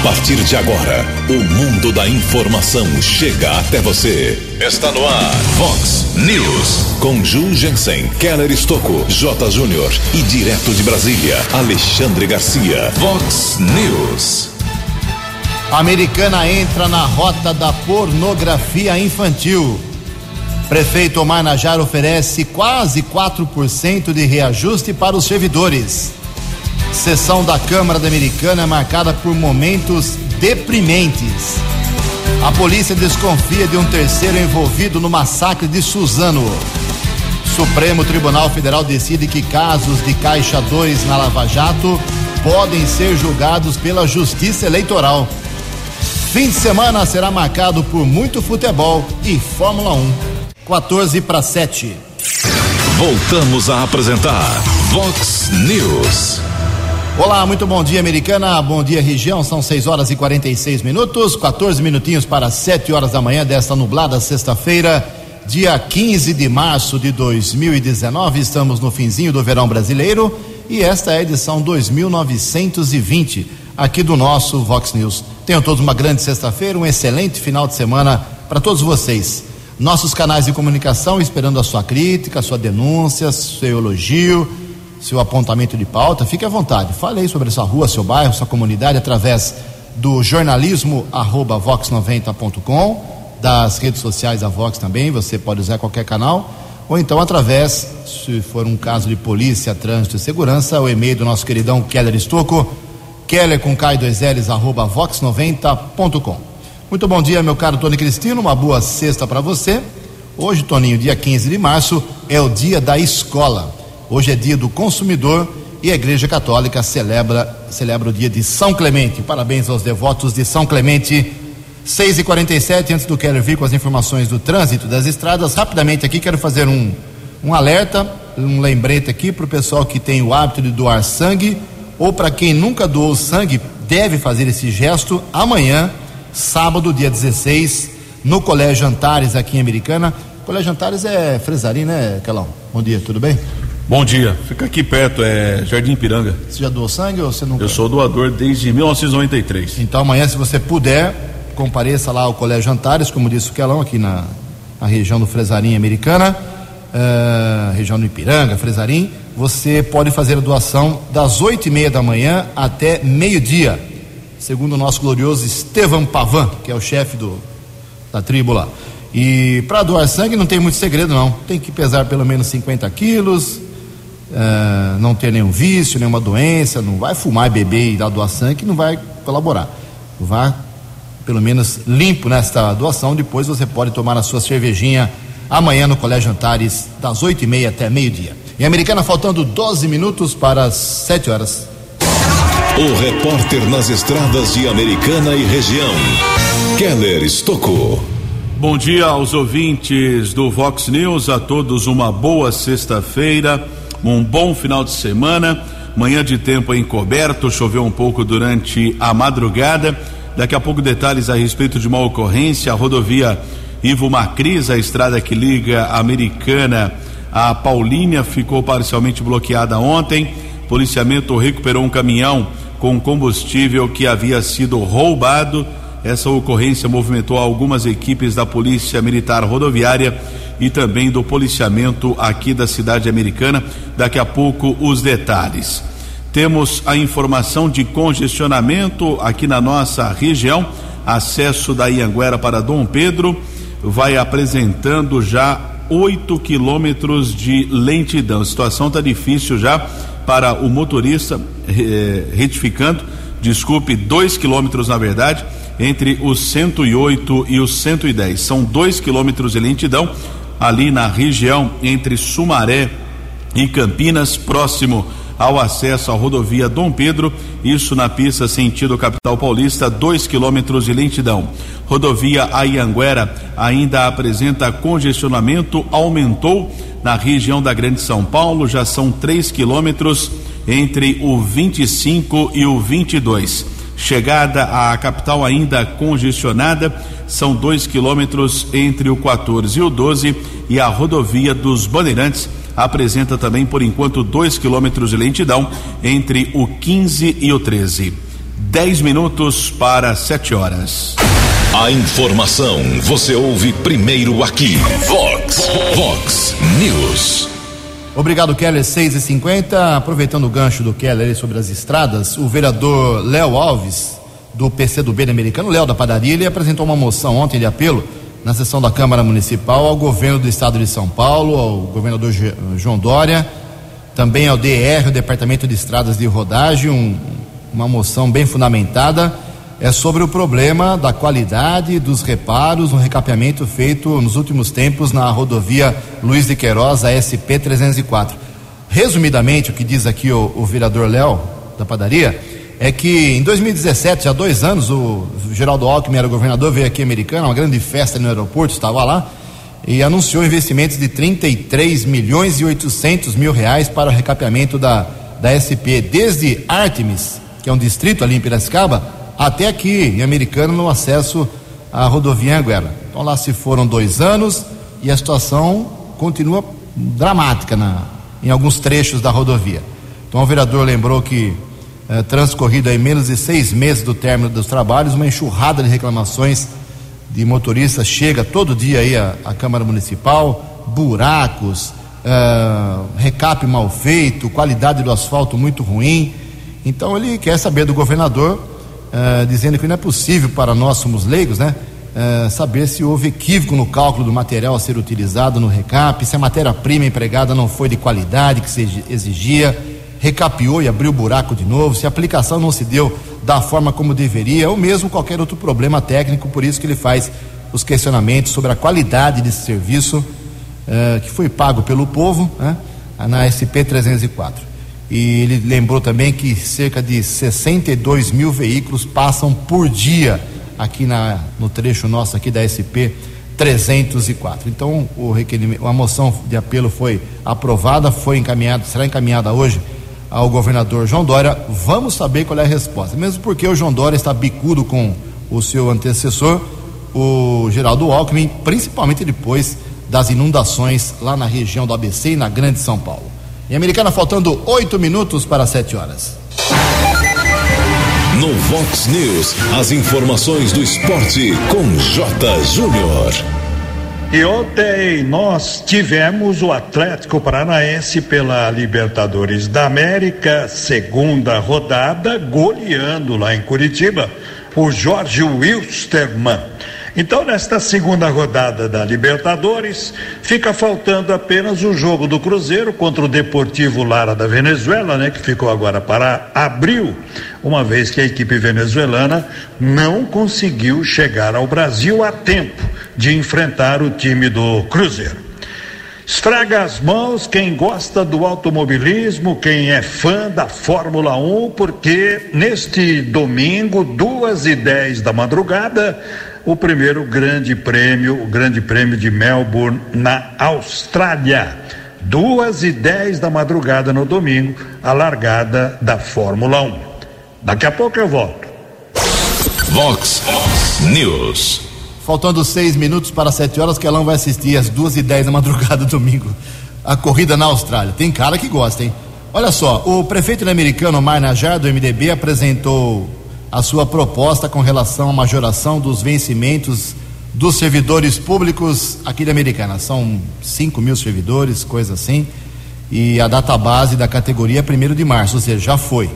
A partir de agora, o mundo da informação chega até você. Está no ar, Fox News. Com Ju Jensen, Keller Estocco, J. Júnior e direto de Brasília, Alexandre Garcia. Fox News. A americana entra na rota da pornografia infantil. Prefeito Omar Najar oferece quase 4% de reajuste para os servidores. Sessão da Câmara da Americana é marcada por momentos deprimentes. A polícia desconfia de um terceiro envolvido no massacre de Suzano. Supremo Tribunal Federal decide que casos de Caixa 2 na Lava Jato podem ser julgados pela Justiça Eleitoral. Fim de semana será marcado por muito futebol e Fórmula 1. 14 para 7. Voltamos a apresentar Vox News. Olá, muito bom dia, americana. Bom dia, região. São 6 horas e 46 minutos, 14 minutinhos para 7 horas da manhã desta nublada sexta-feira, dia 15 de março de 2019. Estamos no finzinho do verão brasileiro e esta é a edição 2920 aqui do nosso Vox News. Tenham todos uma grande sexta-feira, um excelente final de semana para todos vocês. Nossos canais de comunicação esperando a sua crítica, a sua denúncia, seu elogio seu apontamento de pauta, fique à vontade. Fale aí sobre sua rua, seu bairro, sua comunidade através do jornalismo arroba vox90.com, das redes sociais da Vox também, você pode usar qualquer canal, ou então através, se for um caso de polícia, trânsito e segurança, o e-mail do nosso queridão Keller Estocco, keller com K2Ls arroba vox90.com. Muito bom dia, meu caro Tony Cristino, uma boa sexta para você. Hoje, Toninho, dia 15 de março, é o dia da escola. Hoje é dia do consumidor e a Igreja Católica celebra, celebra o dia de São Clemente. Parabéns aos devotos de São Clemente. 6 e 47 antes do Keller vir com as informações do trânsito das estradas, rapidamente aqui quero fazer um, um alerta, um lembrete aqui para o pessoal que tem o hábito de doar sangue ou para quem nunca doou sangue, deve fazer esse gesto amanhã, sábado, dia 16, no Colégio Antares, aqui em Americana. Colégio Antares é Fresarim, né, Calão? Bom dia, tudo bem? Bom dia, fica aqui perto, é Jardim Piranga. Você já doou sangue ou você nunca? Eu sou doador desde 1993. Então amanhã, se você puder, compareça lá ao Colégio Antares, como disse o Quelão, aqui na, na região do Fresarim Americana, uh, região do Ipiranga, Fresarim. Você pode fazer a doação das oito e meia da manhã até meio-dia, segundo o nosso glorioso Estevam Pavan, que é o chefe do, da tribo lá. E para doar sangue não tem muito segredo, não. Tem que pesar pelo menos 50 quilos, uh, não ter nenhum vício, nenhuma doença, não vai fumar, beber e dar doação que não vai colaborar. Vá pelo menos limpo nesta doação, depois você pode tomar a sua cervejinha amanhã no Colégio Antares, das oito e meia até meio-dia. Em Americana, faltando 12 minutos para as 7 horas. O repórter nas estradas de Americana e região, Keller Estocou. Bom dia aos ouvintes do Vox News, a todos uma boa sexta-feira um bom final de semana. Manhã de tempo encoberto, choveu um pouco durante a madrugada. Daqui a pouco detalhes a respeito de uma ocorrência, a rodovia Ivo Macris, a estrada que liga a Americana a Paulínia, ficou parcialmente bloqueada ontem. Policiamento recuperou um caminhão com combustível que havia sido roubado. Essa ocorrência movimentou algumas equipes da Polícia Militar Rodoviária e também do policiamento aqui da cidade americana. Daqui a pouco os detalhes. Temos a informação de congestionamento aqui na nossa região. Acesso da Ianguera para Dom Pedro vai apresentando já 8 quilômetros de lentidão. A situação está difícil já para o motorista, eh, retificando, desculpe, 2 quilômetros na verdade, entre os 108 e os 110. São 2 quilômetros de lentidão ali na região entre Sumaré e Campinas, próximo ao acesso à rodovia Dom Pedro, isso na pista sentido capital paulista, dois quilômetros de lentidão. Rodovia Ayanguera ainda apresenta congestionamento, aumentou na região da Grande São Paulo, já são três quilômetros entre o 25 e o 22. Chegada à capital ainda congestionada, são dois quilômetros entre o 14 e o 12 e a rodovia dos Bandeirantes apresenta também por enquanto dois quilômetros de lentidão entre o 15 e o 13. 10 minutos para 7 horas. A informação você ouve primeiro aqui. Vox, Vox News. Obrigado, Keller. 6 e 50 Aproveitando o gancho do Keller sobre as estradas, o vereador Léo Alves, do PCdoB americano, Léo da Padaria, ele apresentou uma moção ontem de apelo na sessão da Câmara Municipal ao governo do estado de São Paulo, ao governador João Dória, também ao DR, o Departamento de Estradas de Rodagem, um, uma moção bem fundamentada, é sobre o problema da qualidade dos reparos no recapeamento feito nos últimos tempos na rodovia Luiz de Queiroz, a SP 304. Resumidamente, o que diz aqui o, o vereador Léo da padaria é que em 2017, já dois anos, o Geraldo Alckmin era governador, veio aqui americano, uma grande festa no aeroporto, estava lá, e anunciou investimentos de 33 milhões e 800 mil reais para o recapeamento da, da SP, desde Artemis, que é um distrito ali em Piracicaba, até aqui em Americano, no acesso à rodovia Anguera. Então lá se foram dois anos e a situação continua dramática na, em alguns trechos da rodovia. Então o vereador lembrou que eh, transcorrido aí menos de seis meses do término dos trabalhos, uma enxurrada de reclamações de motoristas chega todo dia aí à, à Câmara Municipal, buracos, eh, recap mal feito, qualidade do asfalto muito ruim. Então ele quer saber do governador, eh, dizendo que não é possível para nós somos leigos, né? Eh, saber se houve equívoco no cálculo do material a ser utilizado no recap, se a matéria-prima empregada não foi de qualidade que se exigia recapiou e abriu o buraco de novo, se a aplicação não se deu da forma como deveria, ou mesmo qualquer outro problema técnico, por isso que ele faz os questionamentos sobre a qualidade desse serviço uh, que foi pago pelo povo né, na SP 304. E ele lembrou também que cerca de 62 mil veículos passam por dia aqui na, no trecho nosso aqui da SP 304. Então, o requerimento, a moção de apelo foi aprovada, foi encaminhada, será encaminhada hoje ao governador João Dória. Vamos saber qual é a resposta. Mesmo porque o João Dória está bicudo com o seu antecessor, o Geraldo Alckmin, principalmente depois das inundações lá na região do ABC e na Grande São Paulo. Em Americana, faltando oito minutos para sete horas. No Vox News, as informações do esporte com J. Júnior. E ontem nós tivemos o Atlético Paranaense pela Libertadores da América, segunda rodada, goleando lá em Curitiba o Jorge Wilstermann. Então, nesta segunda rodada da Libertadores, fica faltando apenas o jogo do Cruzeiro contra o Deportivo Lara da Venezuela, né, que ficou agora para abril, uma vez que a equipe venezuelana não conseguiu chegar ao Brasil a tempo de enfrentar o time do Cruzeiro. Estraga as mãos quem gosta do automobilismo, quem é fã da Fórmula 1, porque neste domingo, duas e dez da madrugada, o primeiro grande prêmio, o grande prêmio de Melbourne na Austrália. Duas e dez da madrugada no domingo, a largada da Fórmula 1. Daqui a pouco eu volto. Vox News. Faltando seis minutos para sete horas, que Kelão vai assistir às duas e dez da madrugada domingo. A corrida na Austrália. Tem cara que gosta, hein? Olha só, o prefeito americano Mar Najar, do MDB, apresentou a sua proposta com relação à majoração dos vencimentos dos servidores públicos aqui de Americana. São 5 mil servidores, coisa assim. E a data base da categoria é 1 de março, ou seja, já foi.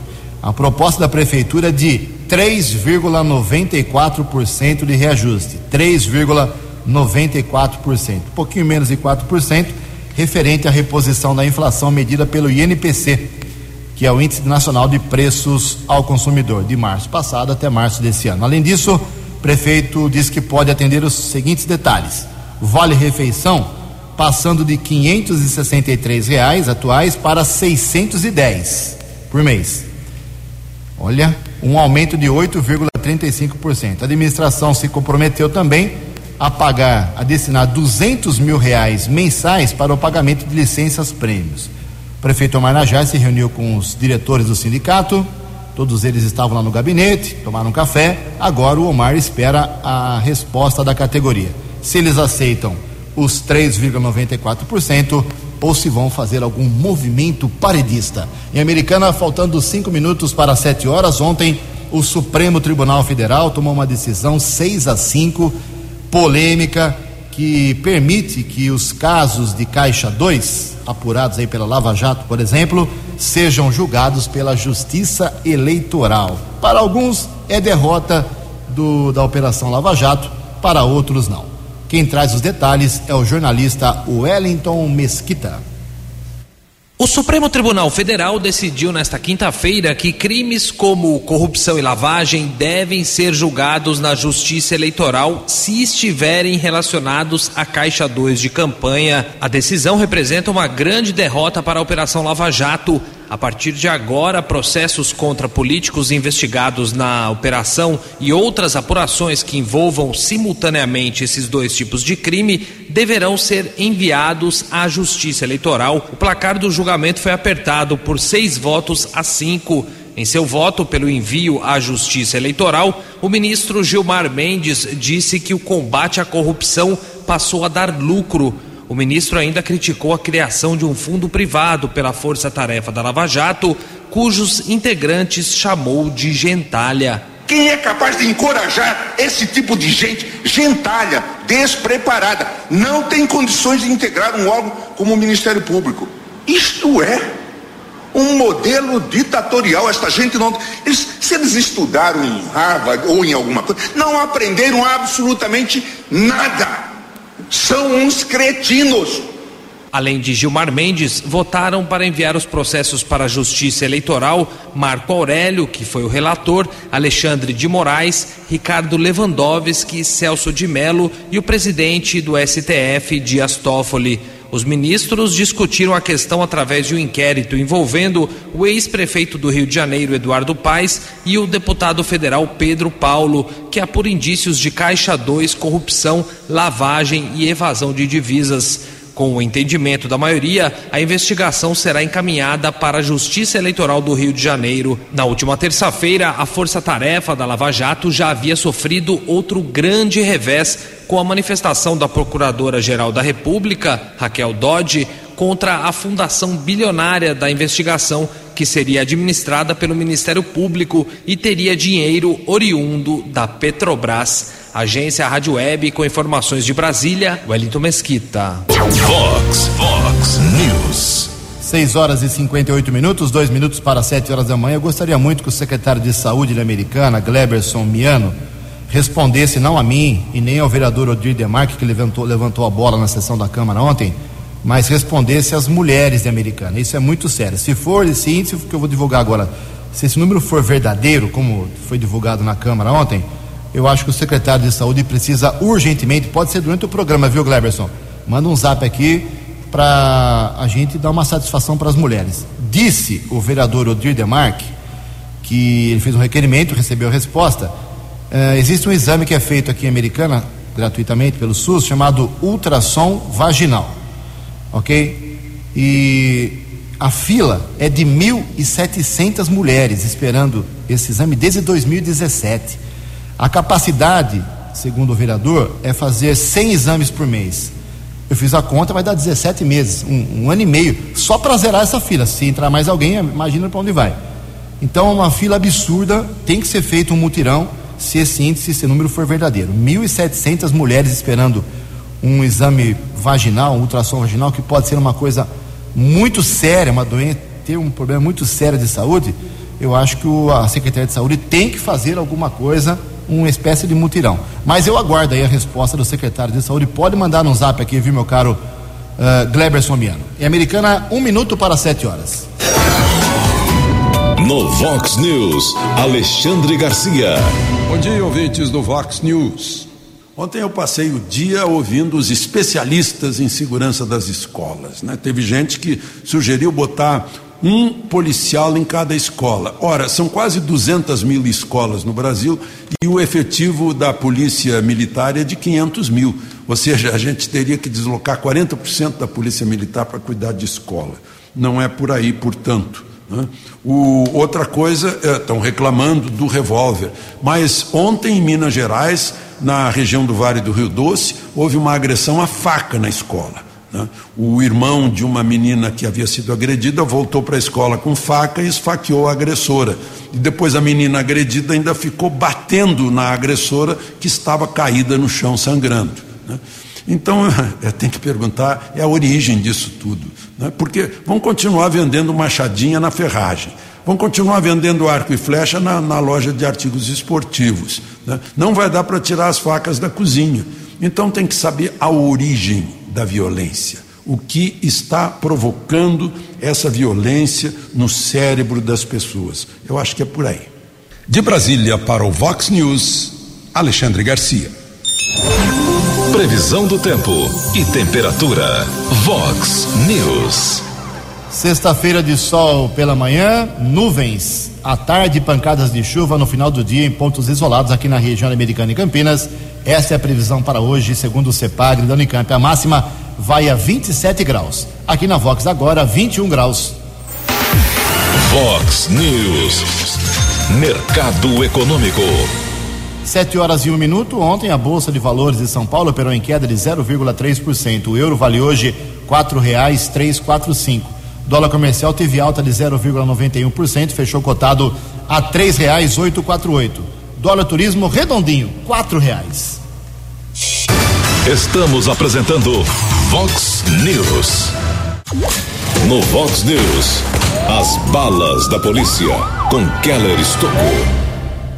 A proposta da prefeitura é de 3,94% de reajuste. 3,94%. Um pouquinho menos de 4%, referente à reposição da inflação medida pelo INPC, que é o Índice Nacional de Preços ao Consumidor, de março passado até março desse ano. Além disso, o prefeito diz que pode atender os seguintes detalhes: vale refeição passando de 563 reais atuais para 610 por mês. Olha, um aumento de 8,35%. A administração se comprometeu também a pagar, a destinar 200 mil reais mensais para o pagamento de licenças prêmios prefeito Omar Najá se reuniu com os diretores do sindicato, todos eles estavam lá no gabinete, tomaram um café. Agora o Omar espera a resposta da categoria. Se eles aceitam os 3,94% ou se vão fazer algum movimento paredista. Em Americana, faltando cinco minutos para sete horas, ontem o Supremo Tribunal Federal tomou uma decisão 6 a 5, polêmica, que permite que os casos de Caixa 2, apurados aí pela Lava Jato, por exemplo, sejam julgados pela Justiça Eleitoral. Para alguns é derrota do, da Operação Lava Jato, para outros não. Quem traz os detalhes é o jornalista Wellington Mesquita. O Supremo Tribunal Federal decidiu nesta quinta-feira que crimes como corrupção e lavagem devem ser julgados na Justiça Eleitoral se estiverem relacionados à Caixa 2 de campanha. A decisão representa uma grande derrota para a Operação Lava Jato, a partir de agora, processos contra políticos investigados na operação e outras apurações que envolvam simultaneamente esses dois tipos de crime deverão ser enviados à Justiça Eleitoral. O placar do julgamento foi apertado por seis votos a cinco. Em seu voto pelo envio à Justiça Eleitoral, o ministro Gilmar Mendes disse que o combate à corrupção passou a dar lucro o ministro ainda criticou a criação de um fundo privado pela Força Tarefa da Lava Jato, cujos integrantes chamou de gentalha. Quem é capaz de encorajar esse tipo de gente, gentalha, despreparada, não tem condições de integrar um órgão como o Ministério Público? Isto é um modelo ditatorial. Esta gente não. Eles, se eles estudaram em Harvard ou em alguma coisa, não aprenderam absolutamente nada são uns cretinos. Além de Gilmar Mendes, votaram para enviar os processos para a Justiça Eleitoral Marco Aurélio, que foi o relator, Alexandre de Moraes, Ricardo Lewandowski, Celso de Mello e o presidente do STF, Dias Toffoli. Os ministros discutiram a questão através de um inquérito envolvendo o ex-prefeito do Rio de Janeiro, Eduardo Paes, e o deputado federal Pedro Paulo, que apura indícios de Caixa 2, corrupção, lavagem e evasão de divisas. Com o entendimento da maioria, a investigação será encaminhada para a Justiça Eleitoral do Rio de Janeiro. Na última terça-feira, a Força Tarefa da Lava Jato já havia sofrido outro grande revés com a manifestação da Procuradora-Geral da República, Raquel Dodge, contra a fundação bilionária da investigação, que seria administrada pelo Ministério Público e teria dinheiro oriundo da Petrobras. Agência Rádio Web com informações de Brasília, Wellington Mesquita. Vox, Vox News. 6 horas e 58 minutos, dois minutos para 7 horas da manhã. Eu gostaria muito que o secretário de Saúde americana, Gleberson Miano, respondesse não a mim e nem ao vereador Odir Demarque, que levantou, levantou a bola na sessão da Câmara ontem, mas respondesse às mulheres de Americana. Isso é muito sério. Se for esse índice que eu vou divulgar agora, se esse número for verdadeiro, como foi divulgado na Câmara ontem, eu acho que o secretário de saúde precisa urgentemente, pode ser durante o programa, viu, Gleberson? Manda um zap aqui para a gente dar uma satisfação para as mulheres. Disse o vereador Odir Demarque que ele fez um requerimento, recebeu a resposta. Uh, existe um exame que é feito aqui em Americana, gratuitamente pelo SUS, chamado ultrassom vaginal. Ok? E a fila é de 1.700 mulheres esperando esse exame desde 2017. A capacidade, segundo o vereador, é fazer 100 exames por mês. Eu fiz a conta, vai dar 17 meses, um, um ano e meio, só para zerar essa fila. Se entrar mais alguém, imagina para onde vai. Então, uma fila absurda, tem que ser feito um mutirão, se esse índice, esse número for verdadeiro. 1.700 mulheres esperando um exame vaginal, um ultrassom vaginal, que pode ser uma coisa muito séria, uma doença, ter um problema muito sério de saúde. Eu acho que o, a Secretaria de Saúde tem que fazer alguma coisa uma espécie de mutirão. Mas eu aguardo aí a resposta do secretário de saúde. Pode mandar no zap aqui, viu, meu caro uh, Gleberson Miano. Em Americana, um minuto para sete horas. No Vox News, Alexandre Garcia. Bom dia, ouvintes do Vox News. Ontem eu passei o dia ouvindo os especialistas em segurança das escolas. Né? Teve gente que sugeriu botar um policial em cada escola. Ora, são quase 200 mil escolas no Brasil e o efetivo da polícia militar é de 500 mil. Ou seja, a gente teria que deslocar 40% da polícia militar para cuidar de escola. Não é por aí, portanto. Né? O, outra coisa, é, estão reclamando do revólver. Mas ontem em Minas Gerais, na região do Vale do Rio Doce, houve uma agressão à faca na escola. Né? O irmão de uma menina que havia sido agredida voltou para a escola com faca e esfaqueou a agressora. E depois a menina agredida ainda ficou batendo na agressora que estava caída no chão sangrando. Né? Então, tem que perguntar é a origem disso tudo. Né? Porque vão continuar vendendo machadinha na ferragem, vão continuar vendendo arco e flecha na, na loja de artigos esportivos. Né? Não vai dar para tirar as facas da cozinha. Então, tem que saber a origem da violência. O que está provocando essa violência no cérebro das pessoas? Eu acho que é por aí. De Brasília para o Vox News, Alexandre Garcia. Previsão do tempo e temperatura. Vox News. Sexta-feira de sol pela manhã, nuvens. À tarde, pancadas de chuva no final do dia em pontos isolados aqui na região americana e Campinas essa é a previsão para hoje, segundo o CEPAGRE da Unicamp. A máxima vai a 27 graus. Aqui na Vox agora, 21 graus. Vox News. Mercado Econômico. Sete horas e um minuto. Ontem a Bolsa de Valores de São Paulo operou em queda de 0,3%. O euro vale hoje quatro cinco. Dólar comercial teve alta de 0,91%, fechou cotado a quatro oito. Dólar turismo redondinho, quatro reais. Estamos apresentando Vox News. No Vox News, as balas da polícia com Keller Estocou.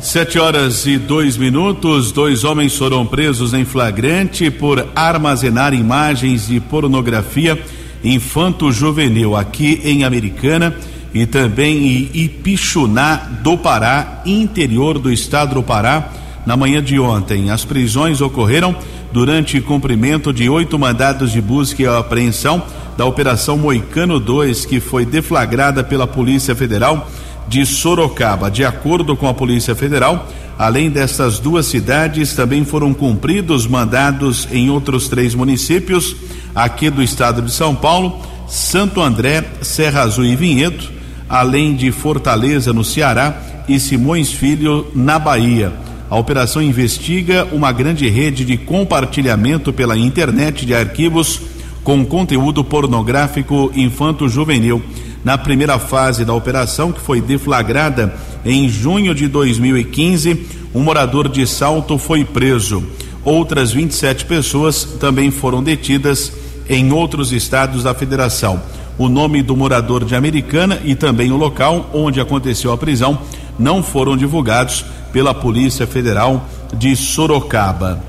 Sete horas e dois minutos, dois homens foram presos em flagrante por armazenar imagens de pornografia infanto-juvenil aqui em Americana e também em Ipixuná do Pará, interior do estado do Pará, na manhã de ontem. As prisões ocorreram durante cumprimento de oito mandados de busca e apreensão da Operação Moicano 2, que foi deflagrada pela Polícia Federal de Sorocaba. De acordo com a Polícia Federal, além dessas duas cidades, também foram cumpridos mandados em outros três municípios aqui do estado de São Paulo: Santo André, Serra Azul e Vinhedo além de Fortaleza, no Ceará, e Simões Filho, na Bahia. A operação investiga uma grande rede de compartilhamento pela internet de arquivos com conteúdo pornográfico infanto-juvenil. Na primeira fase da operação, que foi deflagrada em junho de 2015, um morador de Salto foi preso. Outras 27 pessoas também foram detidas em outros estados da federação o nome do morador de Americana e também o local onde aconteceu a prisão não foram divulgados pela Polícia Federal de Sorocaba.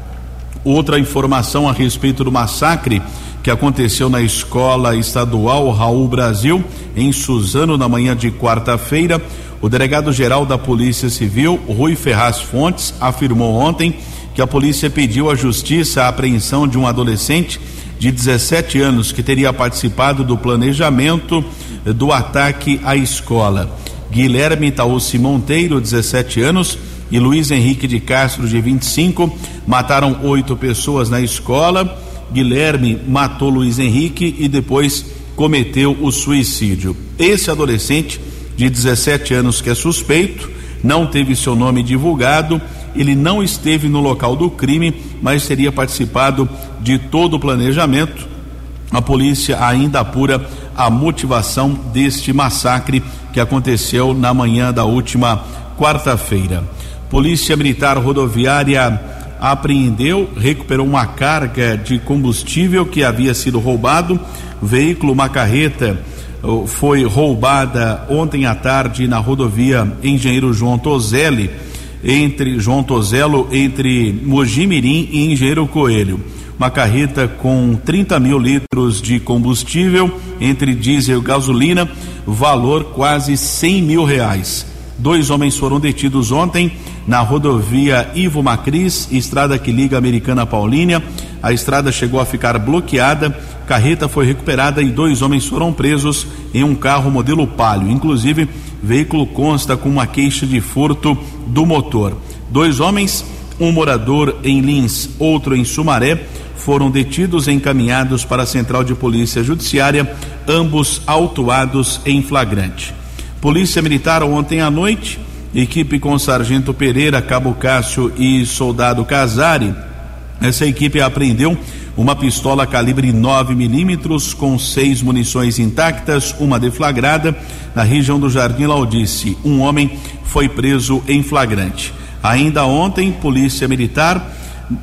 Outra informação a respeito do massacre que aconteceu na escola estadual Raul Brasil, em Suzano, na manhã de quarta-feira. O delegado-geral da Polícia Civil, Rui Ferraz Fontes, afirmou ontem que a polícia pediu à justiça a apreensão de um adolescente de 17 anos que teria participado do planejamento do ataque à escola. Guilherme Taúci Monteiro, 17 anos, e Luiz Henrique de Castro, de 25, mataram oito pessoas na escola. Guilherme matou Luiz Henrique e depois cometeu o suicídio. Esse adolescente de 17 anos que é suspeito, não teve seu nome divulgado, ele não esteve no local do crime, mas teria participado de todo o planejamento. A polícia ainda apura a motivação deste massacre que aconteceu na manhã da última quarta-feira. Polícia Militar Rodoviária apreendeu, recuperou uma carga de combustível que havia sido roubado. O veículo, uma carreta, foi roubada ontem à tarde na rodovia Engenheiro João Tozelli entre João Tozelo, entre Mojimirim e Engenheiro Coelho. Uma carreta com 30 mil litros de combustível, entre diesel e gasolina, valor quase 100 mil reais. Dois homens foram detidos ontem na rodovia Ivo Macris, estrada que liga a Americana Paulínia. A estrada chegou a ficar bloqueada, carreta foi recuperada e dois homens foram presos em um carro modelo Palio. Inclusive, veículo consta com uma queixa de furto do motor. Dois homens, um morador em Lins, outro em Sumaré, foram detidos e encaminhados para a Central de Polícia Judiciária, ambos autuados em flagrante. Polícia Militar ontem à noite, equipe com Sargento Pereira, Cabo Cássio e Soldado Casari. Essa equipe apreendeu uma pistola calibre 9 milímetros com seis munições intactas, uma deflagrada na região do Jardim Laudice. Um homem foi preso em flagrante. Ainda ontem, Polícia Militar,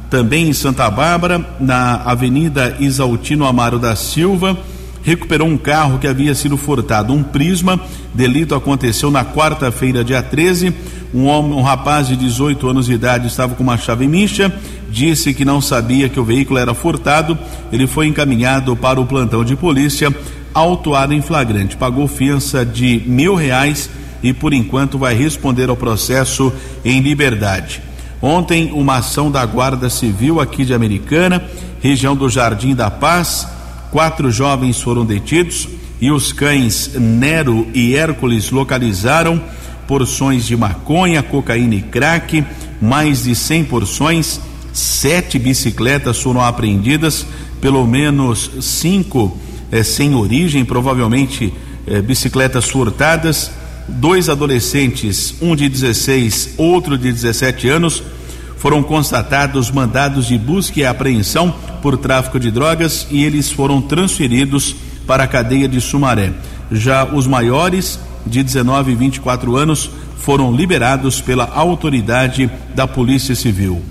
também em Santa Bárbara, na Avenida Isaltino Amaro da Silva, recuperou um carro que havia sido furtado, um Prisma. Delito aconteceu na quarta-feira, dia 13. Um homem, um rapaz de 18 anos de idade estava com uma chave mincha, disse que não sabia que o veículo era furtado. Ele foi encaminhado para o plantão de polícia, autuado em flagrante. Pagou fiança de mil reais e por enquanto vai responder ao processo em liberdade. Ontem, uma ação da Guarda Civil aqui de Americana, região do Jardim da Paz, quatro jovens foram detidos e os cães Nero e Hércules localizaram porções de maconha, cocaína e crack, mais de 100 porções, sete bicicletas foram apreendidas, pelo menos cinco eh, sem origem, provavelmente eh, bicicletas furtadas dois adolescentes, um de 16, outro de 17 anos, foram constatados mandados de busca e apreensão por tráfico de drogas e eles foram transferidos para a cadeia de Sumaré. Já os maiores, de 19 e 24 anos, foram liberados pela autoridade da Polícia Civil.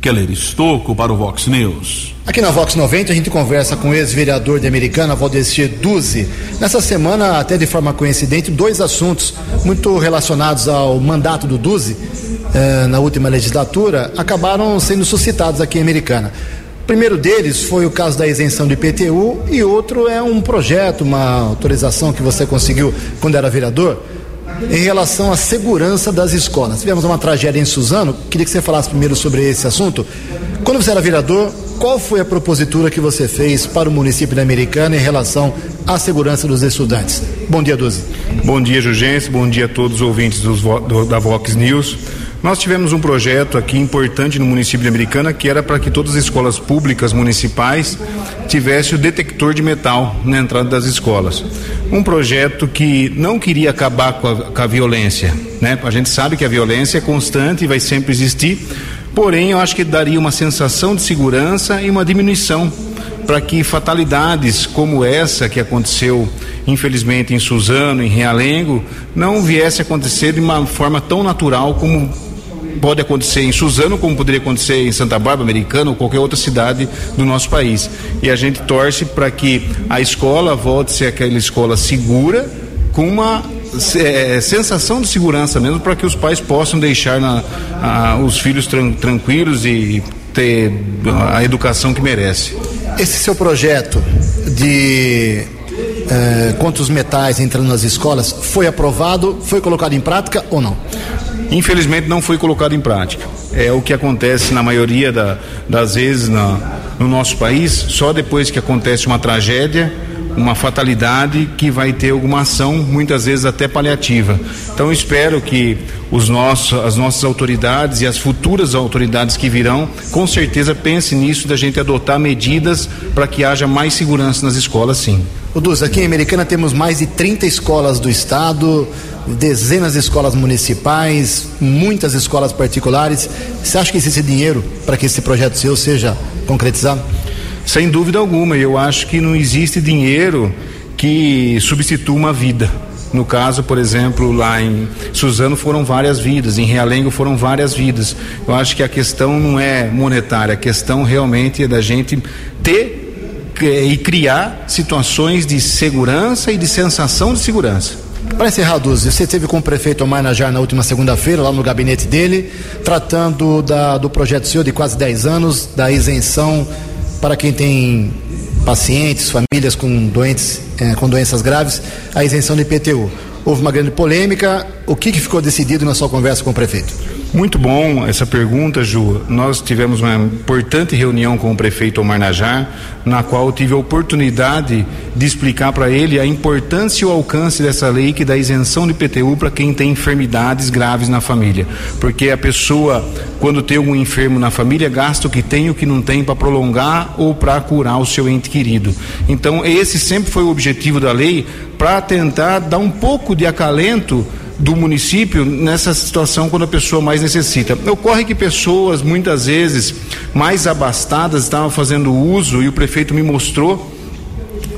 Keller Estocco para o Vox News. Aqui na Vox 90 a gente conversa com o ex-vereador de Americana, Valdecir Duzi. Nessa semana, até de forma coincidente, dois assuntos muito relacionados ao mandato do Duzi eh, na última legislatura acabaram sendo suscitados aqui em Americana. O primeiro deles foi o caso da isenção do IPTU e outro é um projeto, uma autorização que você conseguiu quando era vereador em relação à segurança das escolas. Tivemos uma tragédia em Suzano, queria que você falasse primeiro sobre esse assunto. Quando você era vereador, qual foi a propositura que você fez para o município da Americana em relação à segurança dos estudantes? Bom dia, Duzi. Bom dia, Jugense. Bom dia a todos os ouvintes do, da Vox News. Nós tivemos um projeto aqui importante no município de Americana que era para que todas as escolas públicas municipais tivessem o detector de metal na entrada das escolas. Um projeto que não queria acabar com a, com a violência, né? A gente sabe que a violência é constante e vai sempre existir, porém eu acho que daria uma sensação de segurança e uma diminuição para que fatalidades como essa que aconteceu infelizmente em Suzano, em Realengo, não viesse a acontecer de uma forma tão natural como pode acontecer em Suzano, como poderia acontecer em Santa Bárbara, Americana ou qualquer outra cidade do nosso país. E a gente torce para que a escola volte a ser aquela escola segura, com uma é, sensação de segurança mesmo, para que os pais possam deixar na, a, os filhos tran tranquilos e ter a educação que merece. Esse seu projeto de é, contra os metais entrando nas escolas foi aprovado, foi colocado em prática ou não? Infelizmente não foi colocado em prática. É o que acontece na maioria da, das vezes na, no nosso país, só depois que acontece uma tragédia, uma fatalidade que vai ter alguma ação, muitas vezes até paliativa. Então espero que os nossos, as nossas autoridades e as futuras autoridades que virão, com certeza pensem nisso da gente adotar medidas para que haja mais segurança nas escolas, sim. O Duz, aqui em Americana temos mais de 30 escolas do estado, dezenas de escolas municipais, muitas escolas particulares. Você acha que existe dinheiro para que esse projeto seu seja concretizado? Sem dúvida alguma, eu acho que não existe dinheiro que substitua uma vida. No caso, por exemplo, lá em Suzano foram várias vidas, em Realengo foram várias vidas. Eu acho que a questão não é monetária, a questão realmente é da gente ter e criar situações de segurança e de sensação de segurança. Para encerrar, Duzi, você esteve com o prefeito Omar Najar na última segunda-feira, lá no gabinete dele, tratando da, do projeto seu de quase 10 anos, da isenção para quem tem pacientes, famílias com, doentes, eh, com doenças graves, a isenção do IPTU. Houve uma grande polêmica. O que, que ficou decidido na sua conversa com o prefeito? Muito bom essa pergunta, Ju. Nós tivemos uma importante reunião com o prefeito Omar Najar, na qual eu tive a oportunidade de explicar para ele a importância e o alcance dessa lei que dá isenção de PTU para quem tem enfermidades graves na família. Porque a pessoa, quando tem algum enfermo na família, gasta o que tem e o que não tem para prolongar ou para curar o seu ente querido. Então, esse sempre foi o objetivo da lei para tentar dar um pouco de acalento do município nessa situação quando a pessoa mais necessita. Ocorre que pessoas muitas vezes mais abastadas estavam fazendo uso e o prefeito me mostrou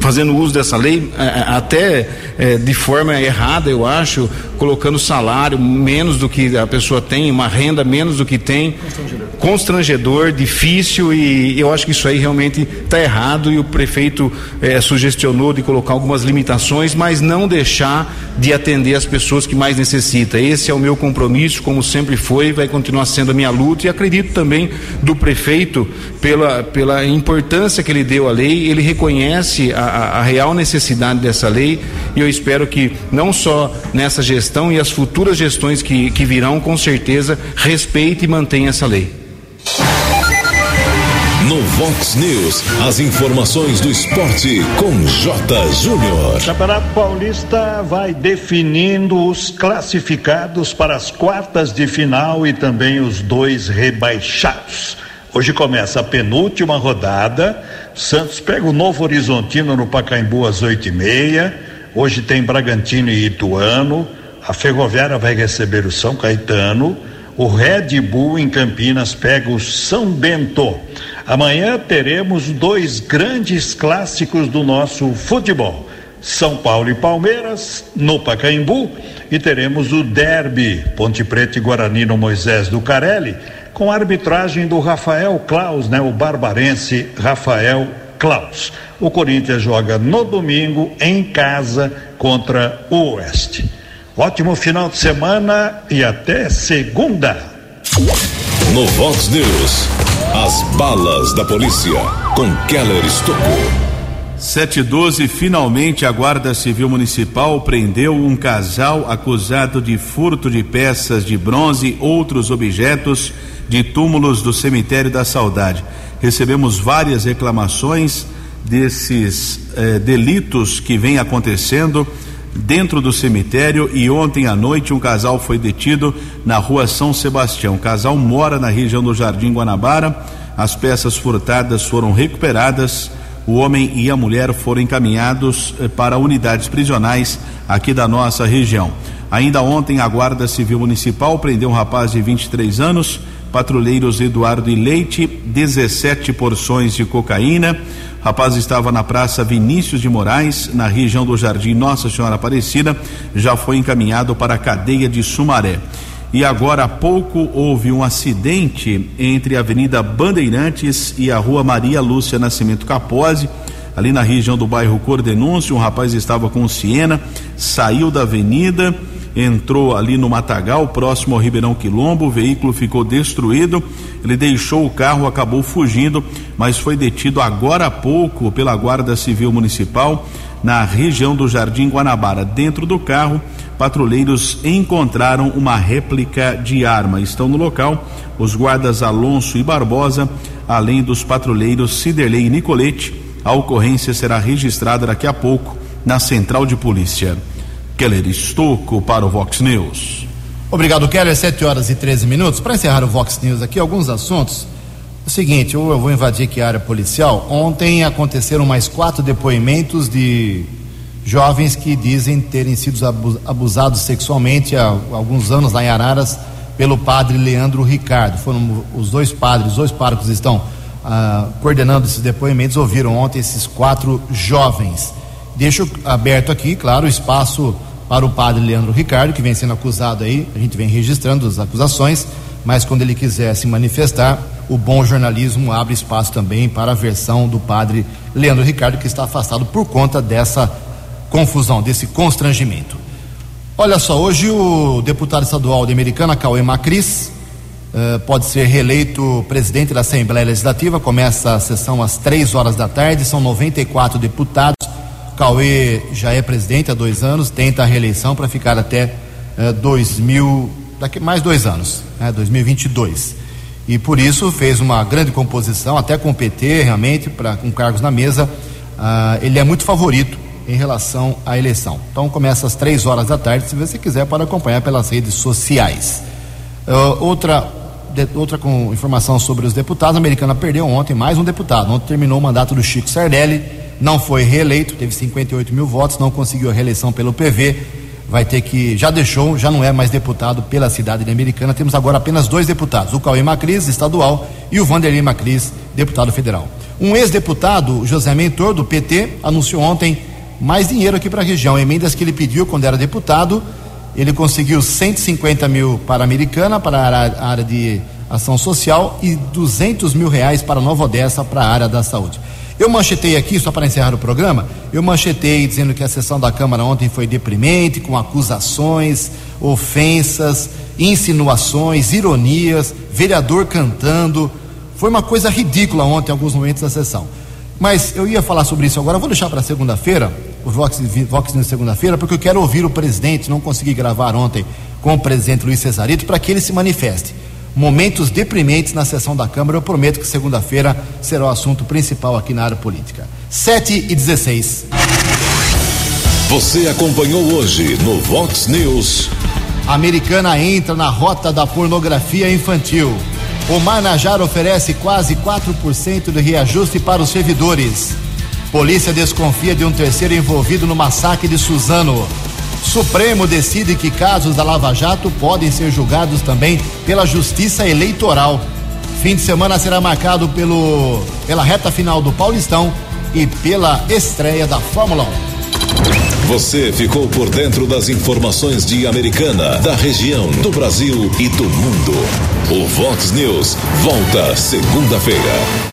fazendo uso dessa lei, é, é, até é, de forma errada, eu acho, colocando salário menos do que a pessoa tem, uma renda menos do que tem, constrangedor, constrangedor difícil, e eu acho que isso aí realmente está errado e o prefeito é, sugestionou de colocar algumas limitações, mas não deixar de atender as pessoas que mais necessitam. Esse é o meu compromisso, como sempre foi, vai continuar sendo a minha luta e acredito também do prefeito pela, pela importância que ele deu à lei, ele reconhece a, a, a real necessidade dessa lei e eu espero que não só nessa gestão e as futuras gestões que, que virão, com certeza, respeite e mantenha essa lei. No Vox News, as informações do esporte com J. Júnior. O Campeonato Paulista vai definindo os classificados para as quartas de final e também os dois rebaixados. Hoje começa a penúltima rodada. Santos pega o Novo Horizontino no Pacaembu às oito e meia. Hoje tem Bragantino e Ituano. A Ferroviária vai receber o São Caetano. O Red Bull em Campinas pega o São Bento. Amanhã teremos dois grandes clássicos do nosso futebol. São Paulo e Palmeiras no Pacaembu e teremos o derby Ponte Preta e Guarani no Moisés do Carelli com a arbitragem do Rafael Klaus, né? O barbarense Rafael Klaus. O Corinthians joga no domingo em casa contra o Oeste. Ótimo final de semana e até segunda. No Vox News, as balas da polícia com Keller Estocou. 712, finalmente a Guarda Civil Municipal prendeu um casal acusado de furto de peças de bronze e outros objetos de túmulos do Cemitério da Saudade. Recebemos várias reclamações desses eh, delitos que vêm acontecendo dentro do cemitério e ontem à noite um casal foi detido na rua São Sebastião. O casal mora na região do Jardim Guanabara. As peças furtadas foram recuperadas. O homem e a mulher foram encaminhados eh, para unidades prisionais aqui da nossa região. Ainda ontem, a Guarda Civil Municipal prendeu um rapaz de 23 anos patrulheiros Eduardo e Leite, 17 porções de cocaína. O rapaz estava na Praça Vinícius de Moraes, na região do Jardim Nossa Senhora Aparecida, já foi encaminhado para a cadeia de Sumaré. E agora há pouco houve um acidente entre a Avenida Bandeirantes e a Rua Maria Lúcia Nascimento Capozzi, ali na região do bairro Cordenúncio. Um rapaz estava com o Siena, saiu da avenida entrou ali no Matagal, próximo ao Ribeirão Quilombo, o veículo ficou destruído, ele deixou o carro, acabou fugindo, mas foi detido agora há pouco pela Guarda Civil Municipal na região do Jardim Guanabara. Dentro do carro, patrulheiros encontraram uma réplica de arma. Estão no local os guardas Alonso e Barbosa, além dos patrulheiros Ciderley e Nicolete. A ocorrência será registrada daqui a pouco na Central de Polícia. Keller Estocco para o Vox News. Obrigado, Keller. 7 horas e 13 minutos. Para encerrar o Vox News aqui, alguns assuntos. O seguinte, eu vou invadir aqui a área policial. Ontem aconteceram mais quatro depoimentos de jovens que dizem terem sido abusados sexualmente há alguns anos lá em Araras pelo padre Leandro Ricardo. Foram os dois padres, os dois párocos estão ah, coordenando esses depoimentos, ouviram ontem esses quatro jovens. Deixo aberto aqui, claro, o espaço para o padre Leandro Ricardo, que vem sendo acusado aí, a gente vem registrando as acusações, mas quando ele quiser se manifestar, o bom jornalismo abre espaço também para a versão do padre Leandro Ricardo, que está afastado por conta dessa confusão, desse constrangimento. Olha só, hoje o deputado estadual de Americana, Cauê Macris, uh, pode ser reeleito presidente da Assembleia Legislativa. Começa a sessão às três horas da tarde, são 94 deputados. Cauê já é presidente há dois anos, tenta a reeleição para ficar até eh, 2000, daqui mais dois anos, né, 2022. E por isso fez uma grande composição, até com o PT, realmente, pra, com cargos na mesa. Ah, ele é muito favorito em relação à eleição. Então começa às três horas da tarde, se você quiser, para acompanhar pelas redes sociais. Uh, outra de, outra com informação sobre os deputados, a americana perdeu ontem mais um deputado. Ontem terminou o mandato do Chico Sardelli não foi reeleito, teve 58 mil votos, não conseguiu a reeleição pelo PV, vai ter que, já deixou, já não é mais deputado pela cidade de Americana. Temos agora apenas dois deputados, o Cauê Macris, estadual, e o Vanderlei Macris, deputado federal. Um ex-deputado, José Mentor, do PT, anunciou ontem mais dinheiro aqui para a região. Emendas que ele pediu quando era deputado. Ele conseguiu 150 mil para a Americana, para a área de ação social, e 200 mil reais para Nova Odessa, para a área da saúde. Eu manchetei aqui, só para encerrar o programa, eu manchetei dizendo que a sessão da Câmara ontem foi deprimente, com acusações, ofensas, insinuações, ironias, vereador cantando. Foi uma coisa ridícula ontem, em alguns momentos da sessão. Mas eu ia falar sobre isso agora, vou deixar para segunda-feira, o Vox, Vox News segunda-feira, porque eu quero ouvir o presidente, não consegui gravar ontem com o presidente Luiz Cesarito, para que ele se manifeste momentos deprimentes na sessão da Câmara. Eu prometo que segunda-feira será o assunto principal aqui na área política. 7 e 16. Você acompanhou hoje no Vox News. A americana entra na rota da pornografia infantil. O Marnajar oferece quase 4% de reajuste para os servidores. Polícia desconfia de um terceiro envolvido no massacre de Suzano. Supremo decide que casos da Lava Jato podem ser julgados também pela Justiça Eleitoral. Fim de semana será marcado pelo, pela reta final do Paulistão e pela estreia da Fórmula 1. Você ficou por dentro das informações de Americana, da região, do Brasil e do mundo. O Vox News volta segunda-feira.